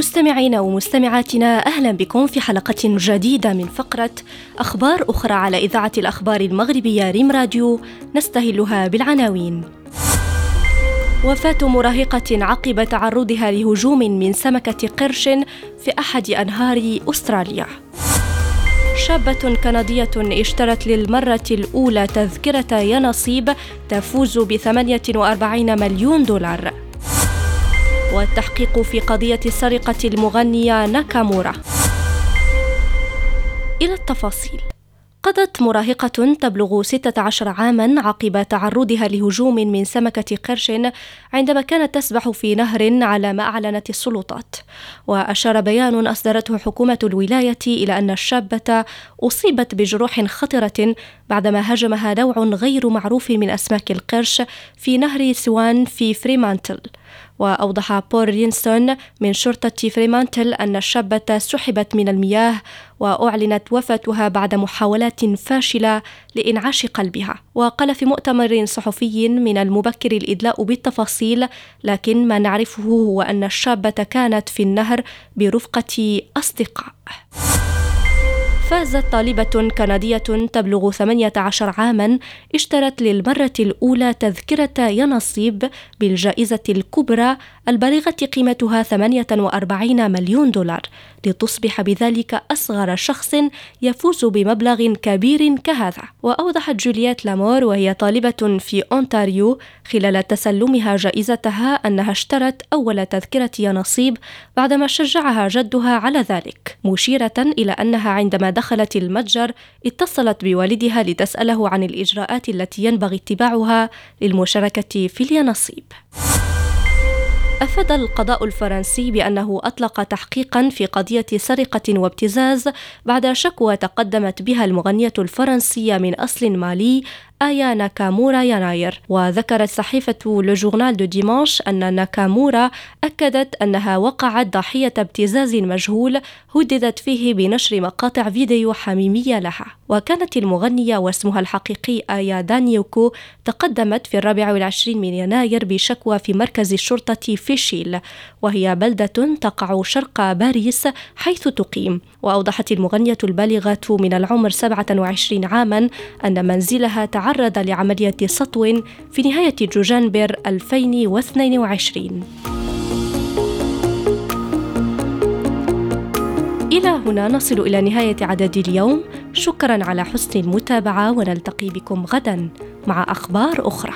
مستمعينا ومستمعاتنا أهلا بكم في حلقة جديدة من فقرة أخبار أخرى على إذاعة الأخبار المغربية ريم راديو نستهلها بالعناوين. وفاة مراهقة عقب تعرضها لهجوم من سمكة قرش في أحد أنهار أستراليا. شابة كندية اشترت للمرة الأولى تذكرة ينصيب تفوز ب 48 مليون دولار. والتحقيق في قضية سرقة المغنية ناكامورا. إلى التفاصيل. قضت مراهقة تبلغ 16 عاما عقب تعرضها لهجوم من سمكة قرش عندما كانت تسبح في نهر على ما أعلنت السلطات. وأشار بيان أصدرته حكومة الولاية إلى أن الشابة أصيبت بجروح خطرة بعدما هاجمها نوع غير معروف من أسماك القرش في نهر سوان في فريمانتل. وأوضح بول رينسون من شرطة فريمانتل أن الشابة سحبت من المياه وأعلنت وفاتها بعد محاولات فاشلة لإنعاش قلبها. وقال في مؤتمر صحفي من المبكر الإدلاء بالتفاصيل لكن ما نعرفه هو أن الشابة كانت في النهر برفقة أصدقاء. فازت طالبة كندية تبلغ 18 عاما اشترت للمرة الأولى تذكرة ينصيب بالجائزة الكبرى البالغة قيمتها 48 مليون دولار لتصبح بذلك أصغر شخص يفوز بمبلغ كبير كهذا. وأوضحت جولييت لامور وهي طالبة في أونتاريو خلال تسلمها جائزتها أنها اشترت أول تذكرة ينصيب بعدما شجعها جدها على ذلك. مشيرة إلى أنها عندما دخلت المتجر اتصلت بوالدها لتسأله عن الإجراءات التي ينبغي اتباعها للمشاركة في اليانصيب. أفاد القضاء الفرنسي بأنه أطلق تحقيقا في قضية سرقة وابتزاز بعد شكوى تقدمت بها المغنية الفرنسية من أصل مالي آيا ناكامورا يناير. وذكرت صحيفة لو جورنال دو ديمانش أن ناكامورا أكدت أنها وقعت ضحية ابتزاز مجهول هددت فيه بنشر مقاطع فيديو حميمية لها. وكانت المغنية واسمها الحقيقي آيا دانيوكو تقدمت في الرابع والعشرين من يناير بشكوى في مركز الشرطة فيشيل وهي بلدة تقع شرق باريس حيث تقيم. وأوضحت المغنية البالغة من العمر 27 عاما أن منزلها تعرض تعرض لعملية سطو في نهاية جوجانبر 2022 إلى هنا نصل إلى نهاية عدد اليوم. شكرا على حسن المتابعة ونلتقي بكم غدا مع أخبار أخرى.